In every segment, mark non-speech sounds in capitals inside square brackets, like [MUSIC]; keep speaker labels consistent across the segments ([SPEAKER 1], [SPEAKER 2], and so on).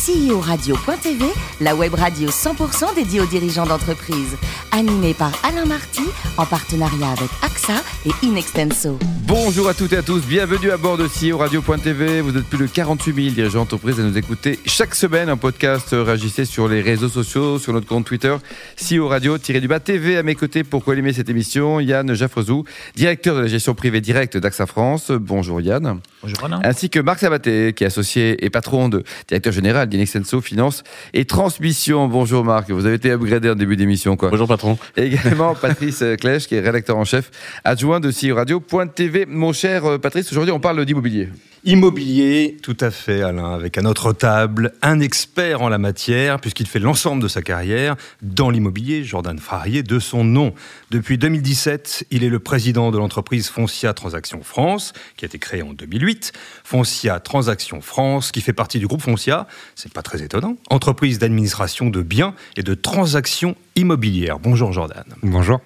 [SPEAKER 1] CEO-radio.tv, la web radio 100% dédiée aux dirigeants d'entreprise. Animée par Alain Marty, en partenariat avec AXA et Inextenso.
[SPEAKER 2] Bonjour à toutes et à tous, bienvenue à bord de CEO Radio.tv. Vous êtes plus de 48 000 dirigeants d'entreprise à nous écouter chaque semaine en podcast. Réagissez sur les réseaux sociaux, sur notre compte Twitter, CEO Radio-du-bas TV. À mes côtés pour co-animer cette émission, Yann Jaffrezou, directeur de la gestion privée directe d'AXA France. Bonjour Yann.
[SPEAKER 3] Bonjour Alain.
[SPEAKER 2] Ainsi que Marc Sabaté, qui est associé et patron de directeur général d'Inextenso Finance et Transmission. Bonjour Marc, vous avez été upgradé en début d'émission. quoi.
[SPEAKER 4] Bonjour patron.
[SPEAKER 2] Et également [LAUGHS] Patrice Clèche, qui est rédacteur en chef adjoint de CEO Radio.tv. Mon cher euh, Patrice, aujourd'hui on parle d'immobilier.
[SPEAKER 5] Immobilier, tout à fait Alain, avec à notre table un expert en la matière, puisqu'il fait l'ensemble de sa carrière dans l'immobilier, Jordan Farrier, de son nom. Depuis 2017, il est le président de l'entreprise Foncia Transactions France, qui a été créée en 2008. Foncia Transactions France, qui fait partie du groupe Foncia, c'est pas très étonnant, entreprise d'administration de biens et de transactions immobilières. Bonjour Jordan.
[SPEAKER 4] Bonjour.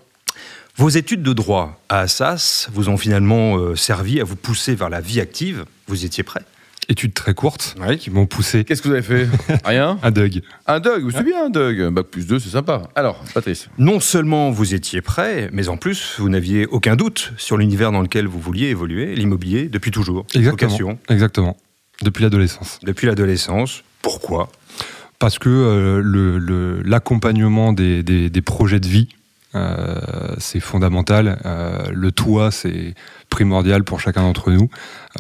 [SPEAKER 5] Vos études de droit à Assas vous ont finalement euh, servi à vous pousser vers la vie active. Vous étiez prêt?
[SPEAKER 4] Études très courtes qui m'ont poussé.
[SPEAKER 2] Qu'est-ce que vous avez fait? [LAUGHS] Rien
[SPEAKER 4] Un Doug.
[SPEAKER 2] Un Doug, c'est bien un Doug. Bac plus 2, c'est sympa. Alors, Patrice.
[SPEAKER 5] Non seulement vous étiez prêt, mais en plus, vous n'aviez aucun doute sur l'univers dans lequel vous vouliez évoluer, l'immobilier, depuis toujours.
[SPEAKER 4] Exactement.
[SPEAKER 5] Vocation.
[SPEAKER 4] Exactement. Depuis l'adolescence.
[SPEAKER 5] Depuis l'adolescence. Pourquoi?
[SPEAKER 4] Parce que euh, le- le- l'accompagnement des, des- des projets de vie, c'est fondamental. Euh, le toit, c'est primordial pour chacun d'entre nous.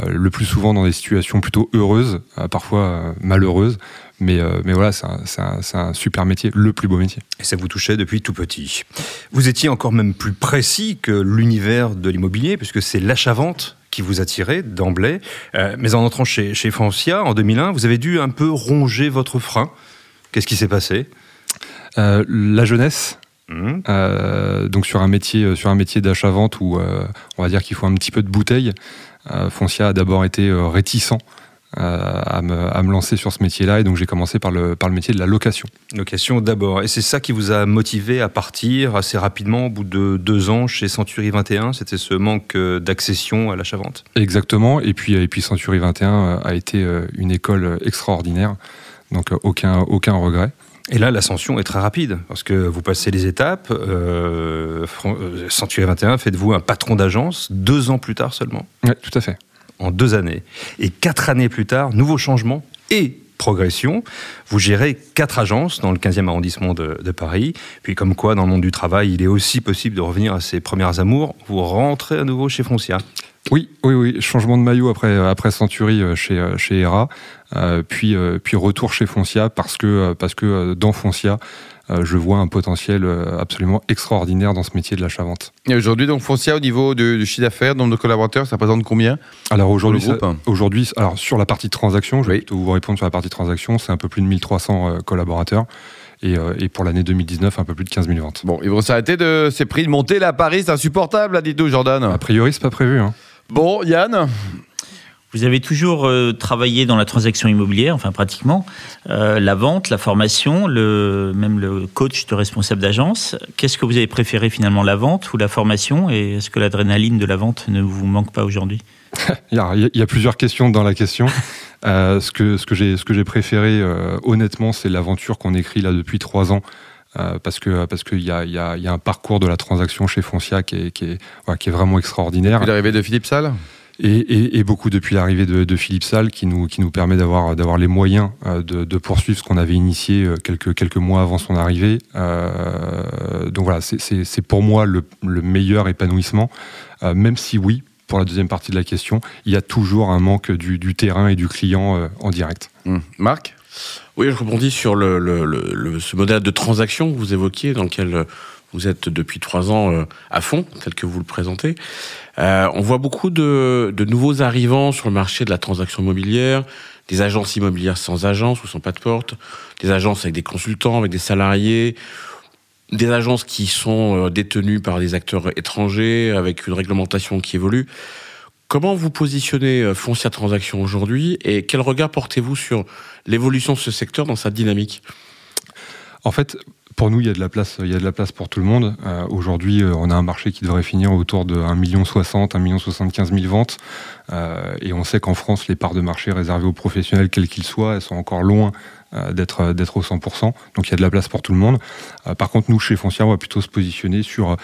[SPEAKER 4] Euh, le plus souvent dans des situations plutôt heureuses, euh, parfois euh, malheureuses. Mais, euh, mais voilà, c'est un, super métier, le plus beau métier.
[SPEAKER 5] Et ça vous touchait depuis tout petit. Vous étiez encore même plus précis que l'univers de l'immobilier, puisque c'est l'achat-vente qui vous attirait d'emblée. Euh, mais en entrant chez, chez Foncia en 2001, vous avez dû un peu ronger votre frein. Qu'est-ce qui s'est passé?
[SPEAKER 4] Euh, la jeunesse,
[SPEAKER 5] Hmm
[SPEAKER 4] Euh, donc sur un métier euh, sur un métier d'achat-vente où euh, on va dire qu'il faut un petit peu de bouteille. Euh, Foncia a d'abord été réticent à, me, à me lancer sur ce métier-là et donc j'ai commencé par le par le métier de la location.
[SPEAKER 5] Location d'abord. Et c'est ça qui vous a motivé à partir assez rapidement, au bout de deux ans, chez Century 21 C'était ce manque d'accession à l'achat-vente?
[SPEAKER 4] Exactement. Et puis et puis Century 21 euh, a été une école extraordinaire. Donc aucun aucun regret.
[SPEAKER 5] Et là, l'ascension est très rapide, parce que vous passez les étapes. Euh, euh, Century 21, faites-vous un patron d'agence deux ans plus tard seulement,
[SPEAKER 4] Ouais, tout à fait.
[SPEAKER 5] en deux années. Et quatre années plus tard, nouveau changement et progression. Vous gérez quatre agences dans le 15e arrondissement de, de Paris. Puis comme quoi, dans le monde du travail, il est aussi possible de revenir à ses premières amours. Vous rentrez à nouveau chez Foncia.
[SPEAKER 4] Oui, oui, oui. Changement de maillot après après Century euh, chez euh, chez euh, puis euh, puis retour chez Foncia parce que euh, parce que euh, dans Foncia, euh, je vois un potentiel euh, absolument extraordinaire dans ce métier de l'achat-vente.
[SPEAKER 2] Et aujourd'hui, donc, Foncia, au niveau du, du chiffre d'affaires, nombre de collaborateurs, ça représente combien
[SPEAKER 4] Alors aujourd'hui, ça- aujourd'hui, alors sur la partie transaction, je vais
[SPEAKER 2] Oui.
[SPEAKER 4] plutôt vous répondre sur la partie transaction, c'est un peu plus de 1300 euh, collaborateurs. Et, euh, et pour l'année 2019, un peu plus de 15 000 ventes.
[SPEAKER 2] Bon, ils vont s'arrêter de ces prix de monter là à Paris, c'est insupportable, là, dites-nous, Jordan.
[SPEAKER 4] A priori, c'est pas prévu. Hein.
[SPEAKER 2] Bon, Yann
[SPEAKER 3] Vous avez toujours euh, travaillé dans la transaction immobilière, enfin pratiquement, euh, la vente, la formation, le, même le coach de responsable d'agence. Qu'est-ce que vous avez préféré finalement, la vente ou la formation? Et est-ce que l'adrénaline de la vente ne vous manque pas aujourd'hui? [LAUGHS]
[SPEAKER 4] Il y, a, il y a plusieurs questions dans la question. Euh, ce que, ce que j'ai ce que j'ai préféré, honnêtement, c'est l'aventure qu'on écrit là depuis trois ans. Euh, parce que parce qu'il y a, y, a, y a un parcours de la transaction chez Foncia qui est, qui est, qui est vraiment extraordinaire.
[SPEAKER 2] Puis l'arrivée de Philippe Salle?
[SPEAKER 4] Et, et, et beaucoup depuis l'arrivée de, de Philippe Salle qui nous, qui nous permet d'avoir, d'avoir les moyens euh, de, de poursuivre ce qu'on avait initié euh, quelques, quelques mois avant son arrivée. Euh, donc voilà, c'est, c'est, c'est pour moi le, le meilleur épanouissement, Euh, même si oui, pour la deuxième partie de la question, il y a toujours un manque du, du terrain et du client en direct.
[SPEAKER 2] Hum. Marc?
[SPEAKER 6] Oui, je rebondis sur le, le- le- ce modèle de transaction que vous évoquiez, dans lequel euh, vous êtes depuis trois ans euh, à fond, tel que vous le présentez. Euh, on voit beaucoup de, de nouveaux arrivants sur le marché de la transaction immobilière, des agences immobilières sans agence ou sans pas de porte, des agences avec des consultants, avec des salariés, des agences qui sont euh, détenues par des acteurs étrangers, avec une réglementation qui évolue. Comment vous positionnez euh, Foncia Transaction aujourd'hui et quel regard portez-vous sur l'évolution de ce secteur dans sa dynamique?
[SPEAKER 4] En fait, Pour nous, il y a de la place, il y a de la place pour tout le monde. Euh, Aujourd'hui, euh, on a un marché qui devrait finir autour de 1 million 60, 1 million 75 000 ventes. Et on sait qu'en France, les parts de marché réservées aux professionnels, quels qu'ils soient, elles sont encore loin d'être d'être au 100%. Donc il y a de la place pour tout le monde. Par contre, nous, chez Foncière, on va plutôt se positionner sur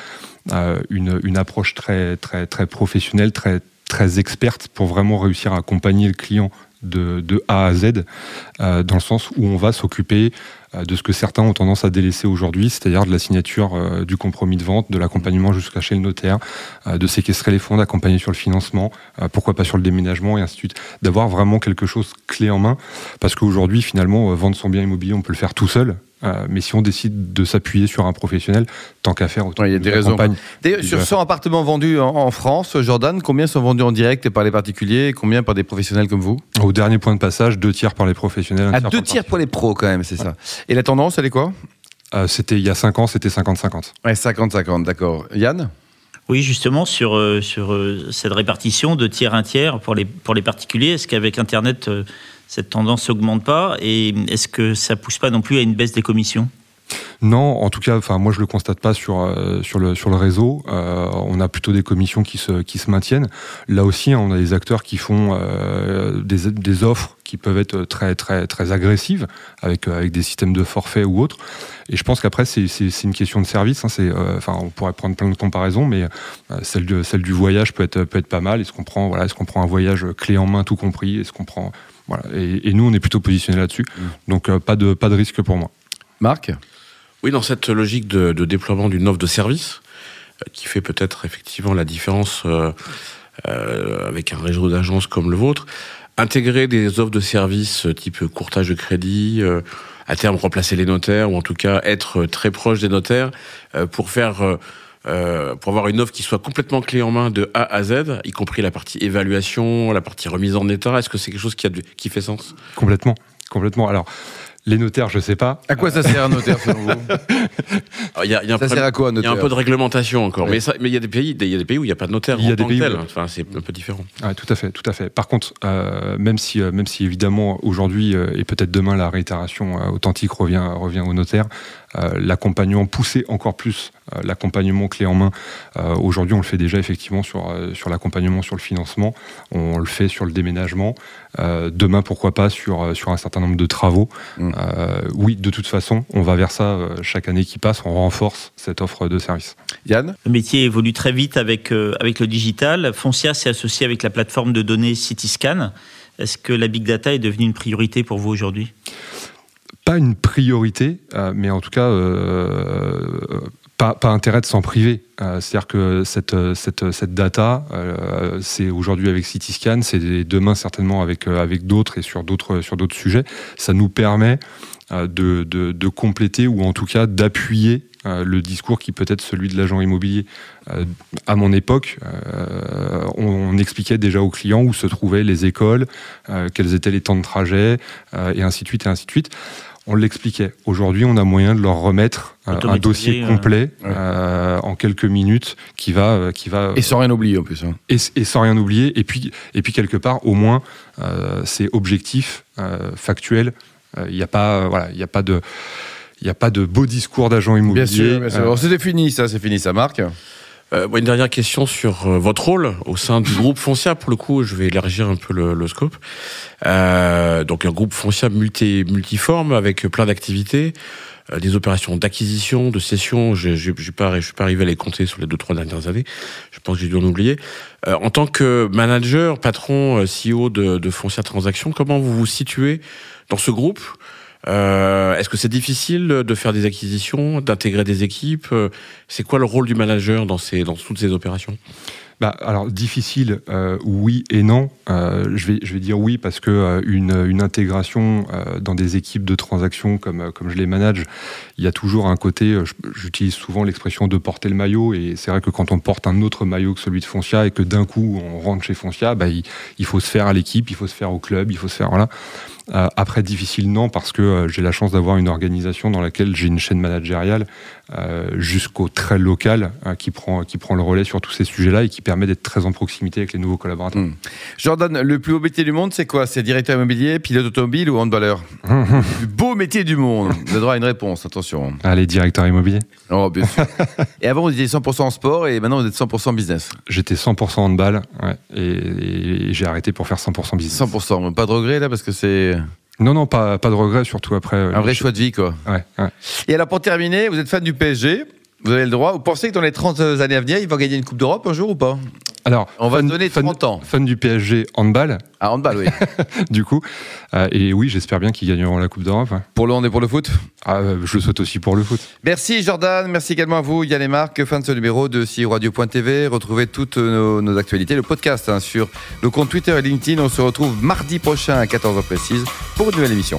[SPEAKER 4] une, approche très, très professionnelle, très, très experte pour vraiment réussir à accompagner le client de, A à Z, euh, dans le sens où on va s'occuper euh, de ce que certains ont tendance à délaisser aujourd'hui, c'est-à-dire de la signature euh, du compromis de vente, de l'accompagnement jusqu'à chez le notaire, de séquestrer les fonds, d'accompagner sur le financement, pourquoi pas sur le déménagement et ainsi de suite, d'avoir vraiment quelque chose clé en main, parce qu'aujourd'hui finalement vendre son bien immobilier on peut le faire tout seul. Euh, mais si on décide de s'appuyer sur un professionnel, tant qu'à faire, autant
[SPEAKER 2] Ouais, il y a des raisons. sur 100 appartements vendus en, en France, Jordan, combien sont vendus en direct par les particuliers et combien par des professionnels comme vous?
[SPEAKER 4] Au dernier point de passage, deux tiers par les professionnels. un
[SPEAKER 2] À
[SPEAKER 4] tiers
[SPEAKER 2] deux tiers pour les pros quand même, c'est ça. Et la tendance, elle est quoi?
[SPEAKER 4] Euh, c'était il y a 5 ans, c'était 50-50.
[SPEAKER 2] Ouais, 50-50, d'accord. Yann?
[SPEAKER 3] Oui, justement, sur, euh, sur cette répartition de tiers un tiers pour les, pour les particuliers, est-ce qu'avec Internet, cette tendance s'augmente pas Et est-ce que ça pousse pas non plus à une baisse des commissions?
[SPEAKER 4] Non, en tout cas, enfin moi je le constate pas sur euh, sur le sur le réseau. Euh, on a plutôt des commissions qui se qui se maintiennent. Là aussi, hein, on a des acteurs qui font euh, des, des offres qui peuvent être très très très agressives avec avec des systèmes de forfait ou autres. Et je pense qu'après c'est une question de service. Hein, enfin on pourrait prendre plein de comparaisons, mais celle de celle du voyage peut être peut être pas mal. Est-ce qu'on prend voilà est-ce qu'on prend un voyage clé en main tout compris? Est-ce qu'on prend voilà et, et nous on est plutôt positionné là-dessus. Donc euh, pas de pas de risque pour moi.
[SPEAKER 2] Marc
[SPEAKER 6] Oui, dans cette logique de, de déploiement d'une offre de service, euh, qui fait peut-être effectivement la différence euh, euh, avec un réseau d'agences comme le vôtre, intégrer des offres de service euh, type courtage de crédit, euh, à terme remplacer les notaires, ou en tout cas être très proche des notaires, euh, pour faire... euh, pour avoir une offre qui soit complètement clé en main de A à Z, y compris la partie évaluation, la partie remise en état, est-ce que c'est quelque chose qui, a du- qui fait sens?
[SPEAKER 4] Complètement, complètement. Alors, les notaires, je sais pas.
[SPEAKER 2] À quoi ça sert un notaire selon vous? [LAUGHS]
[SPEAKER 6] Il y a, il y a un
[SPEAKER 2] Ça sert à quoi un
[SPEAKER 6] Il y a
[SPEAKER 2] notaire?
[SPEAKER 6] un peu de réglementation encore,
[SPEAKER 2] Ouais.
[SPEAKER 6] mais il y a des pays, il y a des pays où il n'y a pas de notaire
[SPEAKER 4] Il y a
[SPEAKER 6] en
[SPEAKER 4] des
[SPEAKER 6] tant
[SPEAKER 4] pays
[SPEAKER 6] que tel.
[SPEAKER 4] où-
[SPEAKER 6] Enfin, c'est un peu différent.
[SPEAKER 4] Ouais, tout à fait, tout à fait. Par contre, euh, même si, euh, même si évidemment aujourd'hui euh, et peut-être demain la réitération euh, authentique revient revient au notaire, euh, l'accompagnement poussé encore plus, euh, l'accompagnement clé en main. euh, aujourd'hui, on le fait déjà effectivement sur euh, sur l'accompagnement sur le financement, on le fait sur le déménagement. Euh, demain, pourquoi pas sur euh, sur un certain nombre de travaux.
[SPEAKER 2] Mm.
[SPEAKER 4] Euh, oui, de toute façon, on va vers ça euh, chaque année qui passe, on renforce cette offre de service.
[SPEAKER 2] Yann?
[SPEAKER 3] Le métier évolue très vite avec, euh, avec le digital. Foncia s'est associé avec la plateforme de données Cityscan. Est-ce que la big data est devenue une priorité pour vous aujourd'hui?
[SPEAKER 4] Pas une priorité, euh, mais en tout cas, euh, pas, pas intérêt de s'en priver. Euh, C'est-à-dire que cette, cette, cette data, euh, c'est aujourd'hui avec Cityscan, c'est demain certainement avec, euh, avec d'autres et sur d'autres sujets. Ça nous permet euh, de, de, de compléter ou en tout cas d'appuyer euh, le discours qui peut être celui de l'agent immobilier. À mon époque, on, on expliquait déjà aux clients où se trouvaient les écoles, quels étaient les temps de trajet, et ainsi de suite, et ainsi de suite. On l'expliquait. Aujourd'hui, on a moyen de leur remettre euh, un dossier
[SPEAKER 3] euh,
[SPEAKER 4] complet
[SPEAKER 2] ouais.
[SPEAKER 4] euh, en quelques minutes qui va, euh, qui va
[SPEAKER 2] Et sans rien oublier en plus. hein.
[SPEAKER 4] et, et sans rien oublier. Et puis, et puis quelque part, au moins, euh, c'est objectif, euh, factuel. Il n'y a pas, euh, voilà, il n'y a pas de, il n'y a pas de beau discours d'agent immobilier.
[SPEAKER 2] Bien sûr, bien sûr.
[SPEAKER 4] Euh,
[SPEAKER 2] C'était fini, ça, c'est fini, ça, Marc.
[SPEAKER 6] Euh, une dernière question sur euh, votre rôle au sein du groupe Foncia. Pour le coup, je vais élargir un peu le, le scope. Euh, donc, un groupe Foncia multi, multiforme avec plein d'activités, euh, des opérations d'acquisition, de cession. Je je suis pas arrivé à les compter sur les deux trois dernières années. Je pense que j'ai dû en oublier. Euh, en tant que manager, patron, euh, CEO de, de Foncia Transactions, comment vous vous situez dans ce groupe? Euh, Est-ce que c'est difficile de faire des acquisitions, d'intégrer des équipes? C'est quoi le rôle du manager dans, toutes ces opérations?
[SPEAKER 4] Bah, alors difficile, euh, oui et non. Euh, je vais dire oui parce que une, intégration dans des équipes de transactions comme je les manage, il y a toujours un côté. J'utilise souvent l'expression de porter le maillot et c'est vrai que quand on porte un autre maillot que celui de Foncia et que d'un coup on rentre chez Foncia, bah, il, il faut se faire à l'équipe, il faut se faire au club, il faut se faire voilà. Euh, après, difficile, non, parce que euh, j'ai la chance d'avoir une organisation dans laquelle j'ai une chaîne managériale euh, jusqu'au très local euh, qui, prend, qui prend le relais sur tous ces sujets-là et qui permet d'être très en proximité avec les nouveaux collaborateurs.
[SPEAKER 2] Hmm. Jordan, le plus beau métier du monde, c'est quoi? C'est directeur immobilier, pilote automobile ou handballeur? Le [LAUGHS] beau métier du monde. Vous avez droit à une réponse, attention.
[SPEAKER 4] Allez, directeur immobilier.
[SPEAKER 2] Oh, bien sûr. [LAUGHS] et avant, vous étiez 100% en sport et maintenant, vous êtes 100% business.
[SPEAKER 4] J'étais 100% handball ouais, et, et j'ai arrêté pour faire 100% business.
[SPEAKER 2] 100%. Pas de regret là parce que c'est
[SPEAKER 4] Non, non, pas, pas de regret, surtout après. euh,
[SPEAKER 2] un vrai choix de vie quoi.
[SPEAKER 4] Ouais, ouais.
[SPEAKER 2] Et alors pour terminer, vous êtes fan du PSG, vous avez le droit. Vous pensez que dans les 30 années à venir, ils vont gagner une Coupe d'Europe un jour ou pas?
[SPEAKER 4] Alors,
[SPEAKER 2] On va se donner
[SPEAKER 4] fan-
[SPEAKER 2] 30 ans.
[SPEAKER 4] Fan du PSG handball,
[SPEAKER 2] Ah, handball, oui. [LAUGHS]
[SPEAKER 4] du coup. Euh, et oui, j'espère bien qu'ils gagneront la Coupe d'Europe. ouais.
[SPEAKER 2] pour le hand et pour le foot?
[SPEAKER 4] Ah, euh, je le souhaite aussi pour le foot.
[SPEAKER 2] Merci Jordan, merci également à vous Yann et Marc, fan de ce numéro de Radio.tv. Retrouvez toutes nos, nos actualités, le podcast hein, sur le compte Twitter et LinkedIn. On se retrouve mardi prochain à 14h précise pour une nouvelle émission.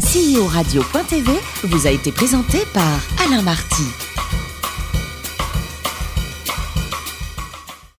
[SPEAKER 1] CEO Radio.tv vous a été présenté par Alain Marty.